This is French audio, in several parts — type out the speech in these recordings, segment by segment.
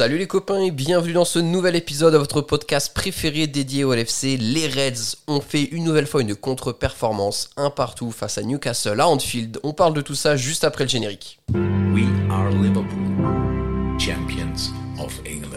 Salut les copains et bienvenue dans ce nouvel épisode de votre podcast préféré dédié au LFC. Les Reds ont fait une nouvelle fois une contre-performance, un partout face à Newcastle à Anfield. On parle de tout ça juste après le générique. We are Liverpool, champions of England.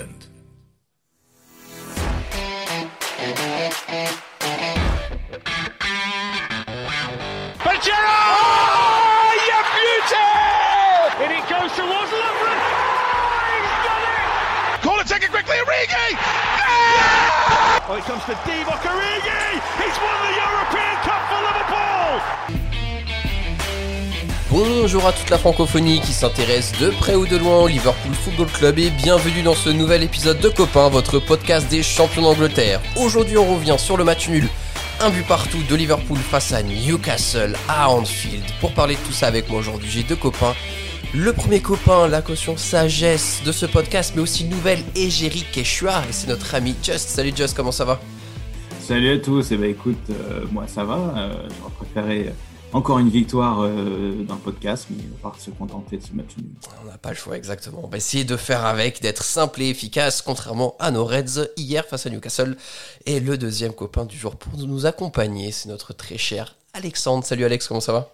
Bonjour à toute la francophonie qui s'intéresse de près ou de loin au Liverpool Football Club et bienvenue dans ce nouvel épisode de Copains, votre podcast des champions d'Angleterre. Aujourd'hui on revient sur le match nul, un but partout de Liverpool face à Newcastle à Anfield. Pour parler de tout ça avec moi aujourd'hui j'ai deux copains. Le premier copain, la caution sagesse de ce podcast, mais aussi nouvelle égérie Keshua, et c'est notre ami Just. Salut Just, comment ça va? Salut à tous, et bah écoute, euh, moi ça va, euh, j'aurais préféré encore une victoire euh, d'un podcast, mais on va pas se contenter de ce match nul. On n'a pas le choix exactement. On va essayer de faire avec, d'être simple et efficace, contrairement à nos Reds hier face à Newcastle. Et le deuxième copain du jour pour nous accompagner, c'est notre très cher Alexandre. Salut Alex, comment ça va?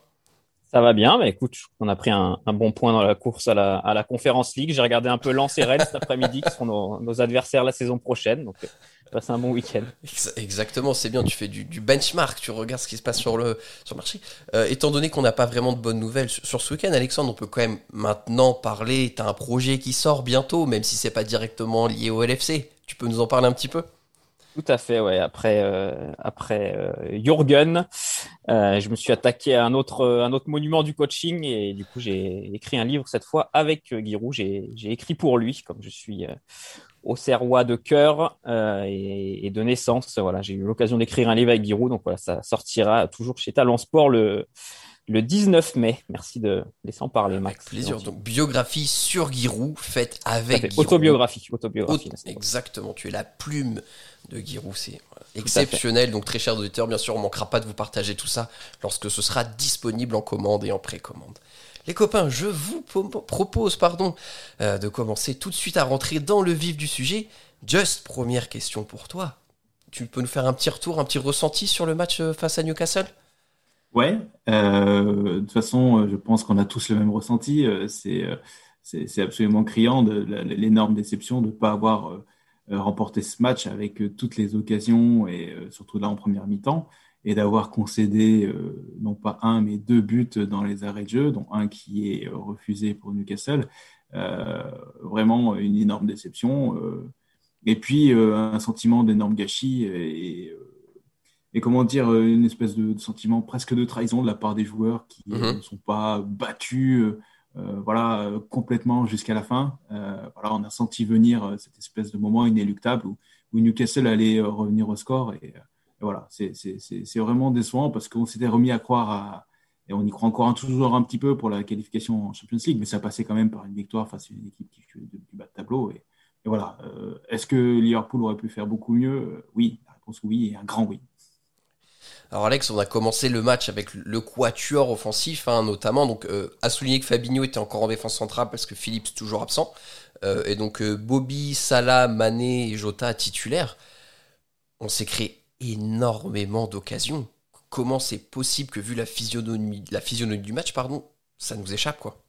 Ça va bien, mais écoute, on a pris un, bon point dans la course à la, à la Conférence League. J'ai regardé un peu Lens et cet après-midi, qui seront nos, nos adversaires la saison prochaine. Donc, euh, passe un bon week-end. Ex- Exactement, c'est bien, tu fais du, du benchmark, tu regardes ce qui se passe sur le, sur le marché. Euh, étant donné qu'on n'a pas vraiment de bonnes nouvelles sur, sur ce week-end, Alexandre, on peut quand même maintenant parler, tu as un projet qui sort bientôt, même si c'est pas directement lié au LFC. Tu peux nous en parler un petit peu? Tout à fait, ouais. Après, euh, après euh, Jürgen, euh, je me suis attaqué à un autre, un autre monument du coaching et du coup, j'ai écrit un livre cette fois avec Giroud. J'ai écrit pour lui, comme je suis au Serrois de cœur et, et de naissance. Voilà, j'ai eu l'occasion d'écrire un livre avec Giroud, donc voilà, ça sortira toujours chez Talent Sport le, le 19 mai. Merci de laisser en parler, Max. Avec plaisir. Donc, biographie sur Giroud, faite avec fait. Giroud. Autobiographie, autobiographie. Auto- Exactement, tu es la plume de c'est voilà, exceptionnel. Donc très chers auditeurs, bien sûr, on manquera pas de vous partager tout ça lorsque ce sera disponible en commande et en précommande. Les copains, je vous po- propose pardon, euh, de commencer tout de suite à rentrer dans le vif du sujet. Just, première question pour toi. Tu peux nous faire un petit retour, un petit ressenti sur le match euh, face à Newcastle? Ouais, euh, de toute façon, je pense qu'on a tous le même ressenti. c'est, absolument criant de l'énorme déception de ne pas avoir euh, remporté ce match avec euh, toutes les occasions et euh, surtout là en première mi-temps et d'avoir concédé non pas un mais deux buts dans les arrêts de jeu, dont un qui est refusé pour Newcastle. Vraiment une énorme déception. et puis un sentiment d'énorme gâchis et, et comment dire, une espèce de, de sentiment presque de trahison de la part des joueurs qui Mhm. ne sont pas battus euh, voilà, euh, complètement jusqu'à la fin. Euh, voilà, on a senti venir cette espèce de moment inéluctable où, Newcastle allait revenir au score. Et, voilà, c'est vraiment décevant parce qu'on s'était remis à croire à. Et on y croit encore toujours un petit peu pour la qualification en Champions League, mais ça passait quand même par une victoire face à une équipe qui fait du bas de tableau. Et, voilà, est-ce que Liverpool aurait pu faire beaucoup mieux? Oui, la réponse oui, et un grand oui. Alors Alex, on a commencé le match avec le quatuor offensif, hein, notamment. Donc, euh, à souligner que Fabinho était encore en défense centrale parce que Phillips toujours absent. Euh, et donc euh, Bobby, Salah, Mané et Jota titulaires. On s'est créé énormément d'occasions. Comment c'est possible que vu la physionomie, la physionomie du match, pardon, ça nous échappe quoi?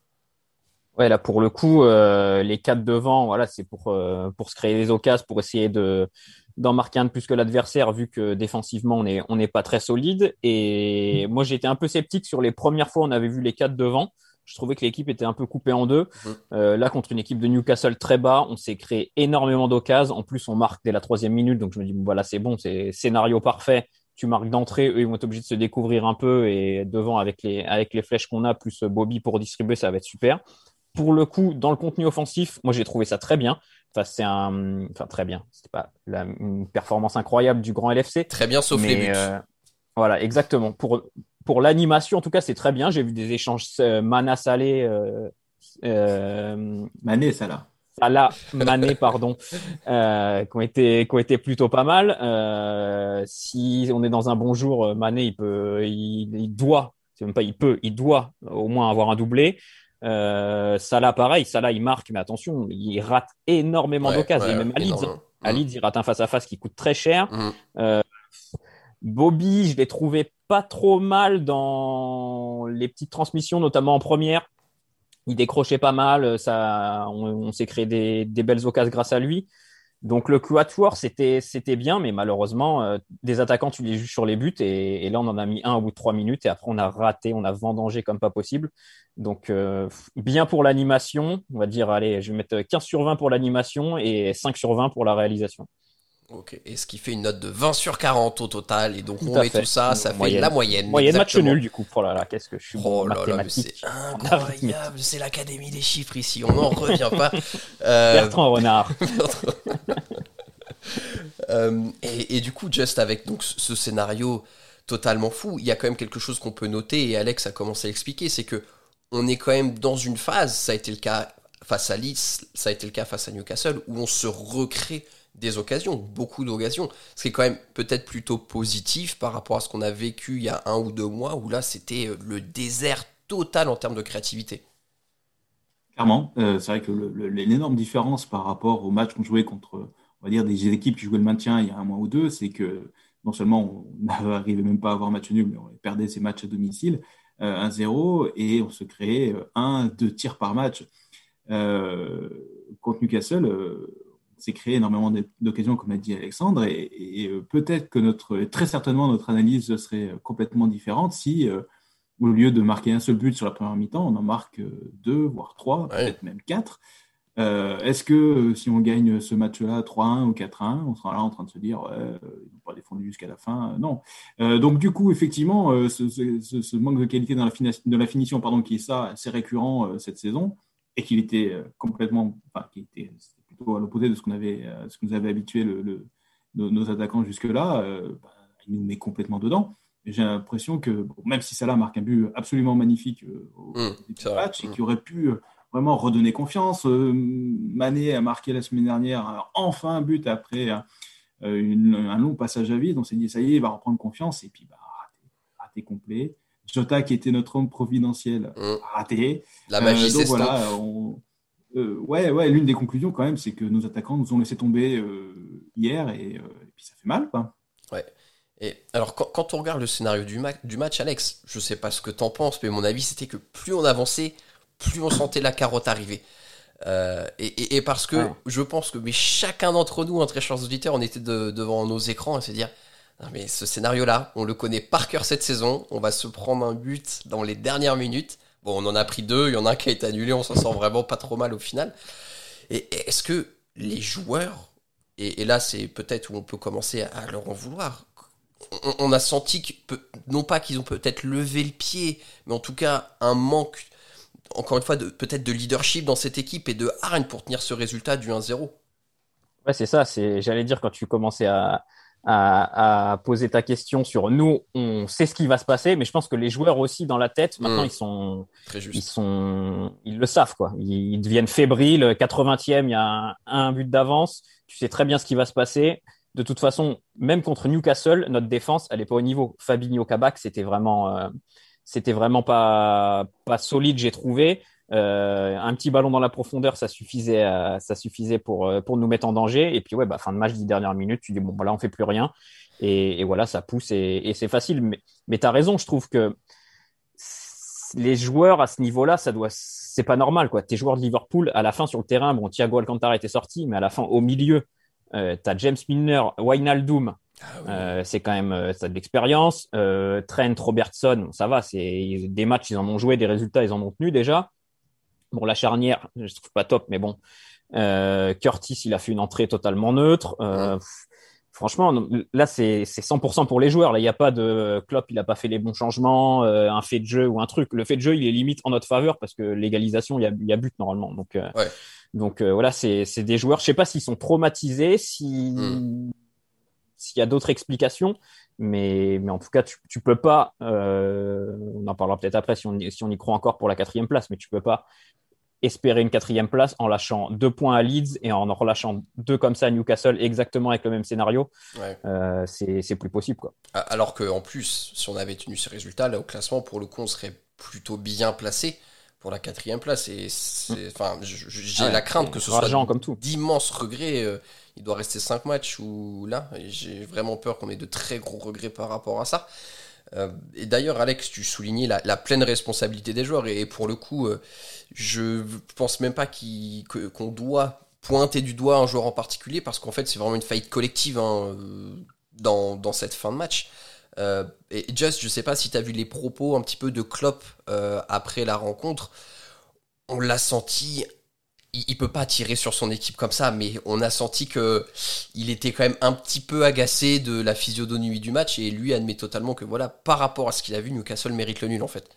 Ouais, là pour le coup, les quatre devant, voilà, c'est pour pour se créer des occasions, pour essayer de d'en marquer un de plus que l'adversaire, vu que défensivement on est on n'est pas très solide. Et moi j'étais un peu sceptique sur les premières fois où on avait vu les quatre devant. Je trouvais que l'équipe était un peu coupée en deux. Mhm. Euh, là contre une équipe de Newcastle très bas, on s'est créé énormément d'occasions. En plus on marque dès la troisième minute, donc je me dis bon, voilà c'est bon, c'est scénario parfait. Tu marques d'entrée, eux ils vont être obligés de se découvrir un peu et devant avec les avec les flèches qu'on a plus Bobby pour distribuer, ça va être super pour le coup, dans le contenu offensif, moi j'ai trouvé ça très bien. Enfin, c'est un, enfin très bien. C'était pas la, une performance incroyable du grand LFC, Très bien, sauf mais les buts. euh, voilà, exactement. Pour pour l'animation, en tout cas, c'est très bien. J'ai vu des échanges euh, Mana Salé, euh, euh, Mané, ça là. Salah, Mané, pardon, euh, qui ont été qui ont été plutôt pas mal. Euh, si on est dans un bon jour, Mané, il peut, il, il doit, c'est même pas il peut, il doit au moins avoir un doublé. Euh, Salah, pareil. Salah, il marque, mais attention, il rate énormément Ouais, d'occasions. ouais, et même à Leeds, énormément. à Leeds, il rate un face-à-face qui coûte très cher. Mhm. Euh, Bobby, je l'ai trouvé pas trop mal dans les petites transmissions, notamment en première. Il décrochait pas mal, ça, on, on s'est créé des, des belles occasions grâce à lui. Donc le quatuor, c'était c'était bien, mais malheureusement, euh, des attaquants, tu les juges sur les buts, et, et là, on en a mis un au bout de trois minutes, et après, on a raté, on a vendangé comme pas possible. Donc, euh, bien pour l'animation, on va dire, allez, je vais mettre 15 sur 20 pour l'animation et 5 sur 20 pour la réalisation. Ok, et ce qui fait une note de 20 sur 40 au total, et donc Tout on met fait. tout ça, ça fait Moyenne. la moyenne. Moyenne match nul, du coup. Oh là là, qu'est-ce que je suis bon Oh là là, c'est incroyable, c'est l'académie des chiffres ici, on n'en revient pas. Euh, Bertrand Renard. et, et du coup, juste avec donc ce scénario totalement fou, il y a quand même quelque chose qu'on peut noter et Alex a commencé à expliquer, c'est que on est quand même dans une phase, ça a été le cas face à Leeds, ça a été le cas face à Newcastle, où on se recrée des occasions, beaucoup d'occasions, ce qui est quand même peut-être plutôt positif par rapport à ce qu'on a vécu il y a un ou deux mois, où là c'était euh, le désert total en termes de créativité. Clairement, euh, c'est vrai que l'énorme différence par rapport au match qu'on jouait contre, on va dire, des équipes qui jouaient le maintien il y a un mois ou deux, c'est que non seulement on n'arrivait même pas à avoir match nul, mais on perdait ces matchs à domicile, euh, 1-0, et on se créait euh, un, deux tirs par match. Euh, contre Newcastle, euh, on s'est créé énormément d'occasions, comme a dit Alexandre, et, et, euh, peut-être que notre, très certainement notre analyse serait complètement différente si euh, au lieu de marquer un seul but sur la première mi-temps, on en marque euh, deux, voire trois, peut-être même quatre. Euh, Est-ce que euh, si on gagne ce match-là 3-1 ou 4-1, on sera là en train de se dire ouais, euh, ils n'ont pas défendu jusqu'à la fin Non. Euh, donc du coup, effectivement, ce, ce- ce- ce manque de qualité dans la, de la finition, pardon, qui est ça, assez récurrent cette saison, et qu'il était complètement, enfin, qui était plutôt à l'opposé de ce qu'on avait, ce que nous avait habitué le, le- nos, nos attaquants jusque-là, euh, bah, il nous met complètement dedans. J'ai l'impression que bon, même si Salah marque un but absolument magnifique euh, au Mmh, début du c'est vrai. match et Mmh. qui aurait pu vraiment redonner confiance, euh, Mané a marqué la semaine dernière euh, enfin un but après euh, une- un long passage à vide. On s'est dit ça y est, il va reprendre confiance et puis bah, raté, complet. Jota qui était notre homme providentiel, Mmh. raté. La magie Euh, donc voilà, on- euh, ouais, ouais, l'une des conclusions quand même, c'est que nos attaquants nous ont laissé tomber euh, hier et, et puis ça fait mal, quoi. Et alors, quand, quand on regarde le scénario du, ma- du match, Alex, je sais pas ce que t'en penses, mais mon avis, c'était que plus on avançait, plus on sentait la carotte arriver. Euh, et, et- et parce que Ouais. je pense que mais chacun d'entre nous, hein, très chers auditeurs, on était de- devant nos écrans à se dire Non, mais ce scénario-là, on le connaît par cœur cette saison, on va se prendre un but dans les dernières minutes. Bon, on en a pris deux, il y en a un qui a été annulé, on s'en sort vraiment pas trop mal au final. Et est-ce que les joueurs, et, et là c'est peut-être où on peut commencer à, leur en vouloir, on, on a senti que, non pas qu'ils ont peut-être levé le pied, mais en tout cas un manque, encore une fois, peut-être de leadership dans cette équipe et de hargne pour tenir ce résultat du 1-0. Ouais, c'est ça. C'est, j'allais dire quand tu commençais à, à, à poser ta question sur nous, on sait ce qui va se passer, mais je pense que les joueurs aussi dans la tête, maintenant, Mm. ils sont, Très ils juste. sont, ils le savent quoi. Ils, ils deviennent fébriles. 80e, il y a un, un but d'avance. Tu sais très bien ce qui va se passer. De toute façon, même contre Newcastle, notre défense, elle est pas au niveau. Fabinho Kabak, c'était vraiment, euh, c'était vraiment pas, pas solide, j'ai trouvé. Euh, un petit ballon dans la profondeur, ça suffisait, à- ça suffisait pour, euh, pour nous mettre en danger. Et puis, ouais, bah, fin de match, 10 dernières minutes, tu dis, bon, voilà, on fait plus rien. Et, et voilà, ça pousse et, et c'est facile. Mais, mais tu as raison, je trouve que les joueurs à ce niveau-là, ça doit, c'est pas normal, quoi. Tes joueurs de Liverpool, à la fin sur le terrain, bon, Thiago Alcantara était sorti, mais à la fin, au milieu, euh, tu as James Milner, Wijnaldum, Ah oui. euh, c'est quand même euh, ça de l'expérience. Euh, Trent, Robertson, ça va, c'est des matchs, ils en ont joué, des résultats, ils en ont tenu déjà. Bon, la charnière, je trouve pas top, mais bon. Euh, Curtis, il a fait une entrée totalement neutre. Euh, pff, Franchement, là, c'est c'est 100% pour les joueurs. Là, il n'y a pas de Klopp, il n'a pas fait les bons changements, euh, un fait de jeu ou un truc. Le fait de jeu, il est limite en notre faveur parce que l'égalisation, il y a, il y a but normalement. Donc, euh, Ouais. donc euh, voilà, c'est c'est des joueurs. Je sais pas s'ils sont traumatisés, si Mm. S'il y a d'autres explications, mais mais en tout cas, tu tu peux pas. euh, on en parlera peut-être après si on y- si on y croit encore pour la quatrième place, mais tu peux pas espérer une quatrième place en lâchant deux points à Leeds et en en relâchant deux comme ça à Newcastle, exactement avec le même scénario. Ouais. Euh, c'est plus possible quoi. A- Alors qu'en plus, si on avait tenu ces résultats, là au classement, pour le coup, on serait plutôt bien placé. pour la quatrième place. Et enfin, j'ai Ah ouais, la crainte que ce soit comme tout. d'immenses regrets. euh, il doit rester 5 matchs ou là. J'ai vraiment peur qu'on ait de très gros regrets par rapport à ça. Euh, et d'ailleurs, Alex, tu soulignais la, la pleine responsabilité des joueurs. Et, pour le coup, euh, je pense même pas qu'on doit pointer du doigt un joueur en particulier parce qu'en fait, c'est vraiment une faillite collective hein, euh, dans, cette fin de match. Euh, et Just, je sais pas si tu as vu les propos un petit peu de Klopp après la rencontre. On l'a senti. Il, il peut pas tirer sur son équipe comme ça, mais on a senti que il était quand même un petit peu agacé de la physionomie du match et lui admet totalement que voilà, par rapport à ce qu'il a vu, Newcastle mérite le nul en fait.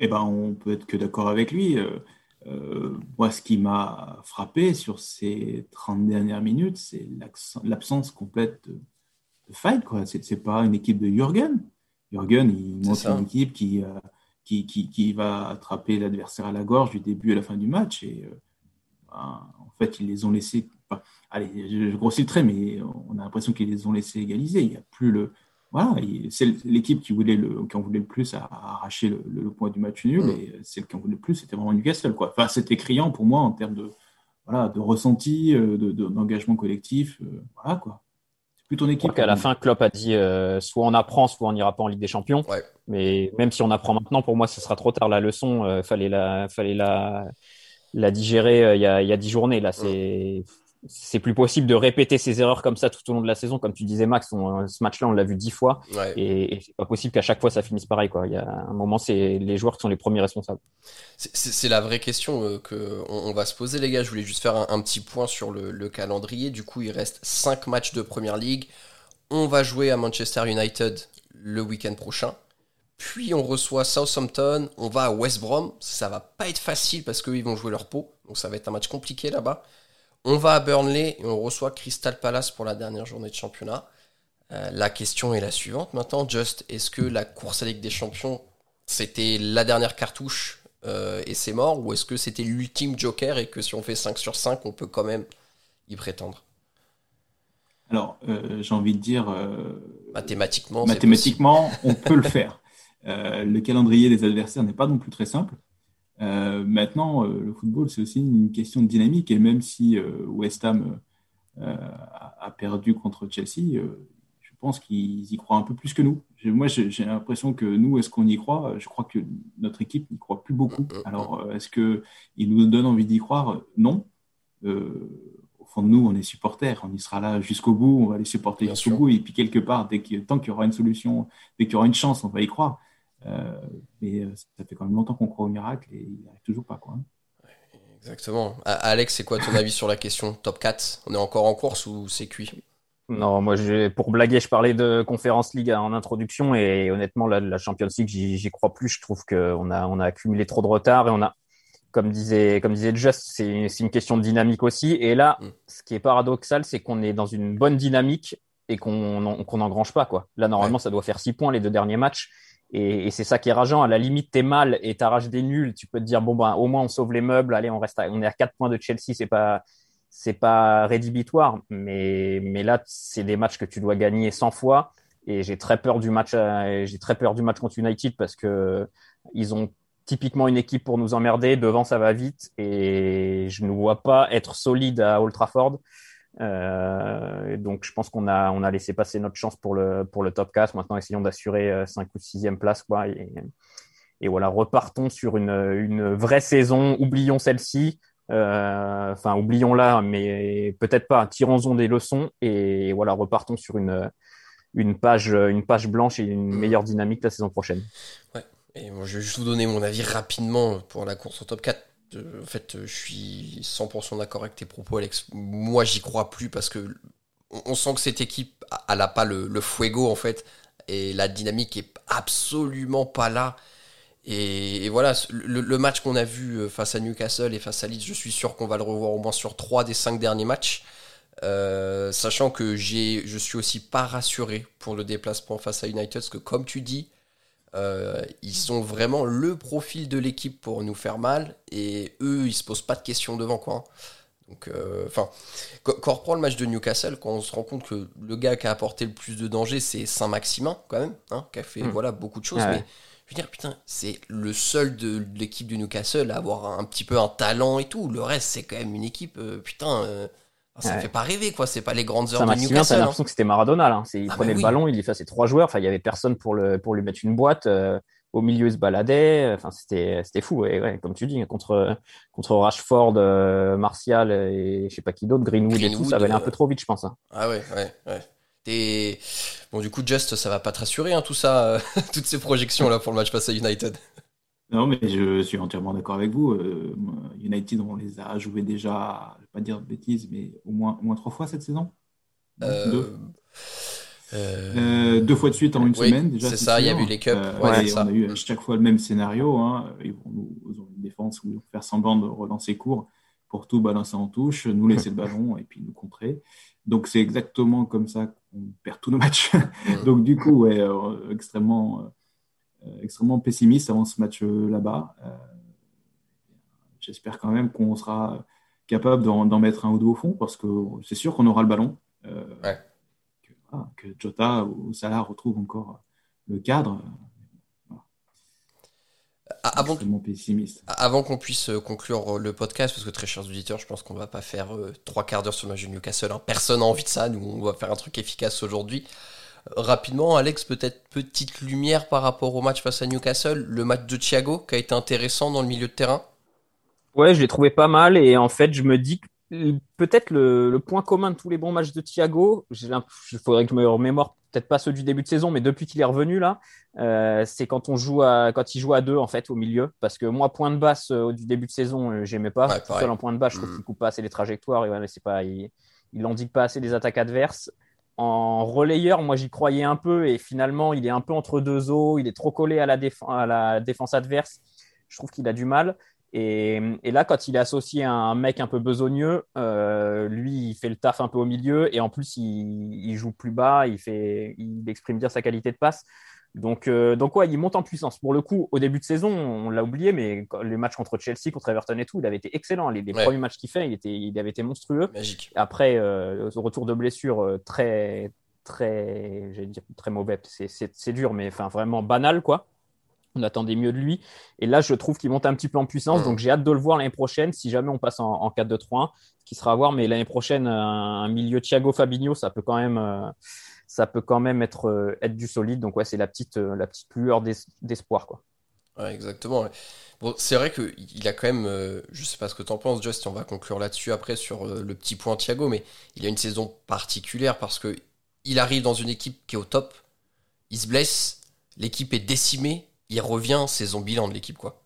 Eh ben, on peut être que d'accord avec lui. Euh, euh, moi, ce qui m'a frappé sur ces 30 dernières minutes, c'est l'absence complète de, de fight. Quoi. C'est, pas une équipe de Jürgen. Jürgen, il ça. une équipe qui, euh, qui, qui, qui va attraper l'adversaire à la gorge du début à la fin du match. Et euh, en fait, ils les ont laissés. enfin, allez, je, je grossis le trait, mais on a l'impression qu'ils les ont laissés égaliser. Il n'y a plus le. Voilà, il- c'est l'équipe qui voulait le, qui en voulait le plus à, à arracher le, le point du match nul, Mm. et celle qui en voulait le plus, c'était vraiment Newcastle, quoi. Enfin, c'était criant pour moi en termes de, voilà, de ressenti, euh, de- de- d'engagement collectif, euh, voilà, quoi. C'est plus ton équipe. qu'à la fin, Klopp a dit euh, soit on apprend, soit on n'ira pas en Ligue des Champions. Ouais. Mais même si on apprend maintenant, pour moi, ce sera trop tard. La leçon, euh, fallait la, fallait la, la digérer euh, il y a, dix journées. Là, c'est, c'est plus possible de répéter ces erreurs comme ça tout au long de la saison. Comme tu disais, Max, on- ce match-là, on l'a vu dix fois. Ouais. Et, et c'est pas possible qu'à chaque fois ça finisse pareil, quoi. Il y a un moment, c'est les joueurs qui sont les premiers responsables. C'est- la vraie question euh, que on, on va se poser, les gars. Je voulais juste faire un, un petit point sur le, le calendrier. Du coup, il reste 5 matchs de Première Ligue. On va jouer à Manchester United le week-end prochain. Puis on reçoit Southampton. On va à West Brom. Ça va pas être facile parce qu'eux, ils vont jouer leur pot. Donc ça va être un match compliqué là-bas. On va à Burnley et on reçoit Crystal Palace pour la dernière journée de championnat. Euh, la question est la suivante maintenant. Just, est-ce que la course à Ligue des Champions, c'était la dernière cartouche euh, et c'est mort Ou est-ce que c'était l'ultime joker et que si on fait 5 sur 5, on peut quand même y prétendre? Alors, euh, j'ai envie de dire, Mathématiquement, mathématiquement, on peut le faire. Euh, le calendrier des adversaires n'est pas non plus très simple. Euh, maintenant, euh, le football, c'est aussi une question de dynamique. Et même si West Ham a, perdu contre Chelsea, je pense qu'ils y croient un peu plus que nous. Moi, j'ai l'impression que nous, est-ce qu'on y croit? Je crois que notre équipe n'y croit plus beaucoup. Alors, est-ce qu'ils nous donnent envie d'y croire? Non. Euh, au fond de nous, on est supporters. On y sera là jusqu'au bout. On va les supporter jusqu'au bout. Et puis, quelque part, dès qu'il, tant qu'il y aura une solution, dès qu'il y aura une chance, on va y croire. Euh, mais euh, ça fait quand même longtemps qu'on croit au miracle et il n'y arrive toujours pas. Quoi. hein. Exactement. Alex, c'est quoi ton avis sur la question Top 4 On est encore en course ou c'est cuit? Non, moi, pour blaguer, je parlais de Conférence League en introduction et honnêtement, la, la Champions League, j'y crois plus. Je trouve qu'on a, on a accumulé trop de retard et on a, comme disait, comme disait Just, c'est c'est une question de dynamique aussi. Et là, Mm. ce qui est paradoxal, c'est qu'on est dans une bonne dynamique et qu'on qu'on n'engrange pas, quoi. Là, normalement, ça doit faire six points les deux derniers matchs. Et, c'est ça qui est rageant. À la limite, t'es mal et t'arraches des nuls. Tu peux te dire, bon, ben, au moins, on sauve les meubles. Allez, on reste à, on est à quatre points de Chelsea. C'est pas, c'est pas rédhibitoire. Mais, mais là, c'est des matchs que tu dois gagner 100 fois. Et j'ai très peur du match, à- j'ai très peur du match contre United parce que ils ont typiquement une équipe pour nous emmerder. Devant, ça va vite. Et je ne vois pas être solide à Old Trafford. Euh, donc, je pense qu'on a, on a laissé passer notre chance pour le, pour le top 4. Maintenant, essayons d'assurer 5 ou 6e place, quoi. Et, voilà, repartons sur une, une vraie saison. Oublions celle-ci. Euh, Enfin, oublions-la, mais peut-être pas. Tirons-en des leçons et voilà, repartons sur une, une page, une page blanche et une meilleure dynamique la saison prochaine. Et moi, je vais juste vous donner mon avis rapidement pour la course au top 4. Euh, En fait, euh, je suis 100% d'accord avec tes propos, Alex. Moi, j'y crois plus parce que on sent que cette équipe, elle a pas le, fuego, en fait. Et la dynamique est absolument pas là. Et, voilà, le, match qu'on a vu euh, face à Newcastle et face à Leeds, je suis sûr qu'on va le revoir au moins sur 3 des 5 derniers matchs. Sachant que je suis aussi pas rassuré pour le déplacement face à United, parce que comme tu dis, euh, ils sont vraiment le profil de l'équipe pour nous faire mal, et eux, ils se posent pas de questions devant quoi. hein. Donc, euh, enfin, quand, quand on reprend le match de Newcastle, quand on se rend compte que le gars qui a apporté le plus de danger, c'est Saint-Maximin quand même, hein, qui a fait Mm. voilà beaucoup de choses, Ouais. mais Je veux dire, putain, c'est le seul de l'équipe du Newcastle à avoir un petit peu un talent et tout. Le reste, c'est quand même une équipe, euh, putain, ça Ouais. fait pas rêver, quoi. C'est pas les grandes heures Ça de Newcastle. hein. l'impression que c'était Maradona. Là. C'est- Il Ah, prenait le ballon, il effaçait trois joueurs. Enfin, il y avait personne pour le pour lui mettre une boîte. euh, au milieu, il se baladait. Enfin, c'était c'était fou. Et ouais, comme tu dis, contre contre Rashford, euh, Martial et je sais pas qui d'autre, Greenwood, et tout, ça allait un euh, peu trop vite, je pense. hein. Ah ouais, ouais, ouais. Et bon, du coup, Just, ça va pas te rassurer, hein, tout ça, euh, toutes ces projections là pour le match face à United. Non, mais je suis entièrement d'accord avec vous. Euh, United, on les a joués déjà, je vais pas dire de bêtises, mais au moins, au moins trois fois cette saison. Euh, Deux. euh, deux fois de suite en une Oui, semaine déjà. c'est ça, il y a eu les cups, ouais, on ça. a eu à chaque fois le même scénario. Hein. Ils, vont nous, ils ont une défense où ils vont faire semblant de relancer court pour tout balancer en touche, nous laisser le ballon et puis nous contrer. Donc c'est exactement comme ça qu'on perd tous nos matchs. Donc du coup, ouais, extrêmement, extrêmement pessimiste avant ce match euh, là-bas. Euh, J'espère quand même qu'on sera capable d'en mettre un ou deux au fond parce que c'est sûr qu'on aura le ballon. Euh, Ouais. que, Jota ou Salah retrouvent encore le cadre. Avant, pessimiste. avant qu'on puisse euh, conclure euh, le podcast, parce que très chers auditeurs, je pense qu'on va pas faire euh, trois quarts d'heure sur le match de Newcastle. hein. Personne n'a envie de ça. Nous, on va faire un truc efficace aujourd'hui. Euh, Rapidement, Alex, peut-être petite lumière par rapport au match face à Newcastle. Le match de Thiago qui a été intéressant dans le milieu de terrain? Ouais, je l'ai trouvé pas mal et en fait, je me dis que euh, peut-être le, le point commun de tous les bons matchs de Thiago, il faudrait que je me remémore peut-être pas ceux du début de saison, mais depuis qu'il est revenu là, euh, c'est quand on joue à quand il joue à deux en fait au milieu, parce que moi point de basse euh, du début de saison, euh, j'aimais pas. Ouais, Tout seul en point de basse, je trouve Mhm. qu'il coupe pas assez les trajectoires et ouais, c'est pas, il, il pas assez les attaques adverses. En relayeur, moi j'y croyais un peu et finalement il est un peu entre deux eaux, il est trop collé à la, déf- à la défense adverse. Je trouve qu'il a du mal. Et, et là, quand il est associé à un mec un peu besogneux, euh, lui, il fait le taf un peu au milieu et en plus, il, il joue plus bas, il, fait, il exprime bien sa qualité de passe. Donc, euh, donc ouais, il monte en puissance. Pour le coup, au début de saison, on l'a oublié, mais les matchs contre Chelsea, contre Everton et tout, il avait été excellent. Les, les Ouais. premiers matchs qu'il fait, il, était, il avait été monstrueux. Magique. Après, euh, retour de blessure, euh, très, très, j'allais dire très mauvais. C'est, dur, mais enfin vraiment banal, quoi. On attendait mieux de lui. Et là, je trouve qu'il monte un petit peu en puissance. Mhm. Donc, j'ai hâte de le voir l'année prochaine. Si jamais on passe en, en 4-2-3-1, ce qui sera à voir. Mais l'année prochaine, un, un milieu Thiago Fabinho, ça peut quand même, euh, ça peut quand même être, euh, être du solide. Donc, ouais, c'est la petite, euh, la petite lueur d'es- d'espoir, quoi. Exactement. Bon, c'est vrai qu'il a quand même, euh, je sais pas ce que t'en penses, Just, on va conclure là-dessus après sur le petit point Thiago, mais il a une saison particulière parce que il arrive dans une équipe qui est au top, il se blesse, l'équipe est décimée, il revient, c'est son bilan de l'équipe, quoi.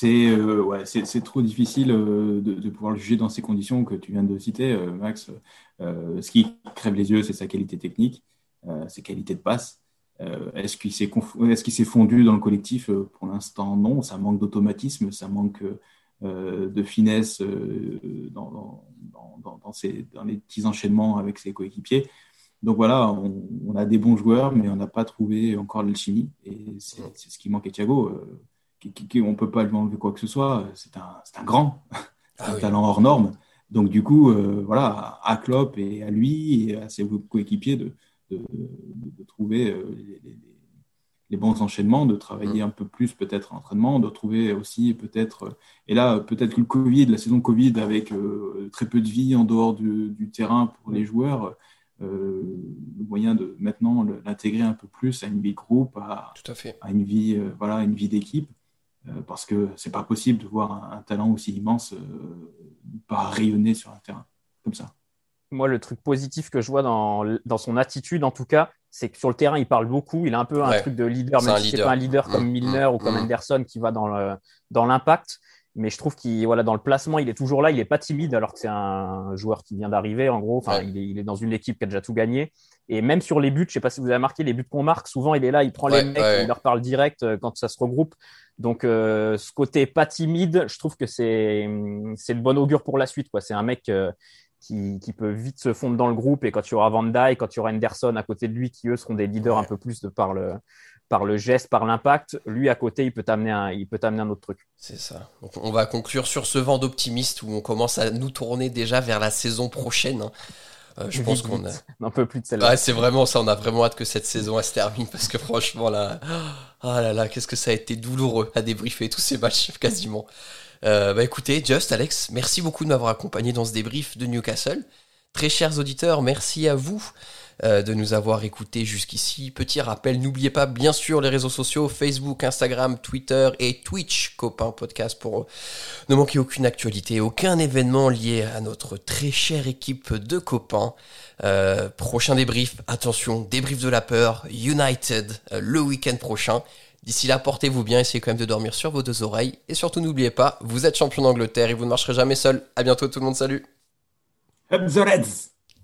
C'est euh, ouais, c'est trop difficile euh, de, de pouvoir le juger dans ces conditions que tu viens de citer, euh, Max. Ce qui crève les yeux, c'est sa qualité technique, ses qualités de passe. Est-ce qu'il s'est conf- fondu dans le collectif? Pour l'instant, non. Ça manque d'automatisme, ça manque de finesse dans, dans, dans, dans, dans ses- dans les petits enchaînements avec ses coéquipiers. Donc voilà, on, on a des bons joueurs, mais on n'a pas trouvé encore l'alchimie. Et c'est c'est ce qui manque à Thiago. Qui- qui- qui- on peut pas lui enlever quoi que ce soit. C'est un, un grand, Ah un oui. talent hors norme. Donc du coup, euh, voilà, à Klopp et à lui et à ses coéquipiers de, de, de- de trouver euh, les, les- les bons enchaînements, de travailler un peu plus peut-être en entraînement, de trouver aussi peut-être, euh, et là peut-être que le Covid, la saison Covid avec euh, très peu de vie en dehors du, du terrain pour les joueurs, euh, le moyen de maintenant l'intégrer un peu plus à une vie de groupe, à, Tout à fait. à une vie, euh, voilà, une vie d'équipe, parce que c'est pas possible de voir un, un talent aussi immense euh, pas rayonner sur un terrain comme ça. moi, le truc positif que je vois dans, dans son attitude, en tout cas, c'est que sur le terrain, il parle beaucoup. Il a un peu un Ouais. truc de leader, même si c'est pas un leader comme Mmh, Milner mmh, ou comme mmh. Henderson qui va dans l'impact. Mais je trouve qu'il, voilà, dans le placement, il est toujours là. Il est pas timide alors que c'est un joueur qui vient d'arriver, en gros. Enfin, Ouais. il, est, il est dans une équipe qui a déjà tout gagné. Et même sur les buts, je sais pas si vous avez remarqué, les buts qu'on marque, souvent, il est là, il prend Ouais, les mecs, ouais. il leur parle direct euh, quand ça se regroupe. Donc, euh, ce côté pas timide, je trouve que c'est, c'est le bon augure pour la suite, quoi. C'est un mec, euh, qui, qui peut vite se fondre dans le groupe. Et quand tu auras Van Dijk, quand tu auras Henderson à côté de lui, qui eux seront des leaders Ouais. un peu plus de par le, par le geste, par l'impact, lui à côté, il peut t'amener un, il peut t'amener un autre truc. C'est ça. Donc, on va conclure sur ce vent d'optimiste où on commence à nous tourner déjà vers la saison prochaine. hein. Je pense qu'on a. Un peu plus de celle-là. C'est vraiment ça. On a vraiment hâte que cette saison elle se termine parce que franchement là, ah là là, qu'est-ce que ça a été douloureux à débriefer tous ces matchs quasiment. bah écoutez, Just, Alex, merci beaucoup de m'avoir accompagné dans ce débrief de Newcastle. Très chers auditeurs, merci à vous euh, de nous avoir écoutés jusqu'ici. Petit rappel, n'oubliez pas bien sûr les réseaux sociaux, Facebook, Instagram, Twitter et Twitch, copain podcast pour ne manquer aucune actualité, aucun événement lié à notre très chère équipe de copains. Euh, prochain débrief, attention, débrief de la peur, United euh, le week-end prochain. D'ici là, portez-vous bien, essayez quand même de dormir sur vos deux oreilles. Et surtout, n'oubliez pas, vous êtes champion d'Angleterre et vous ne marcherez jamais seul. À bientôt tout le monde, salut Up the Reds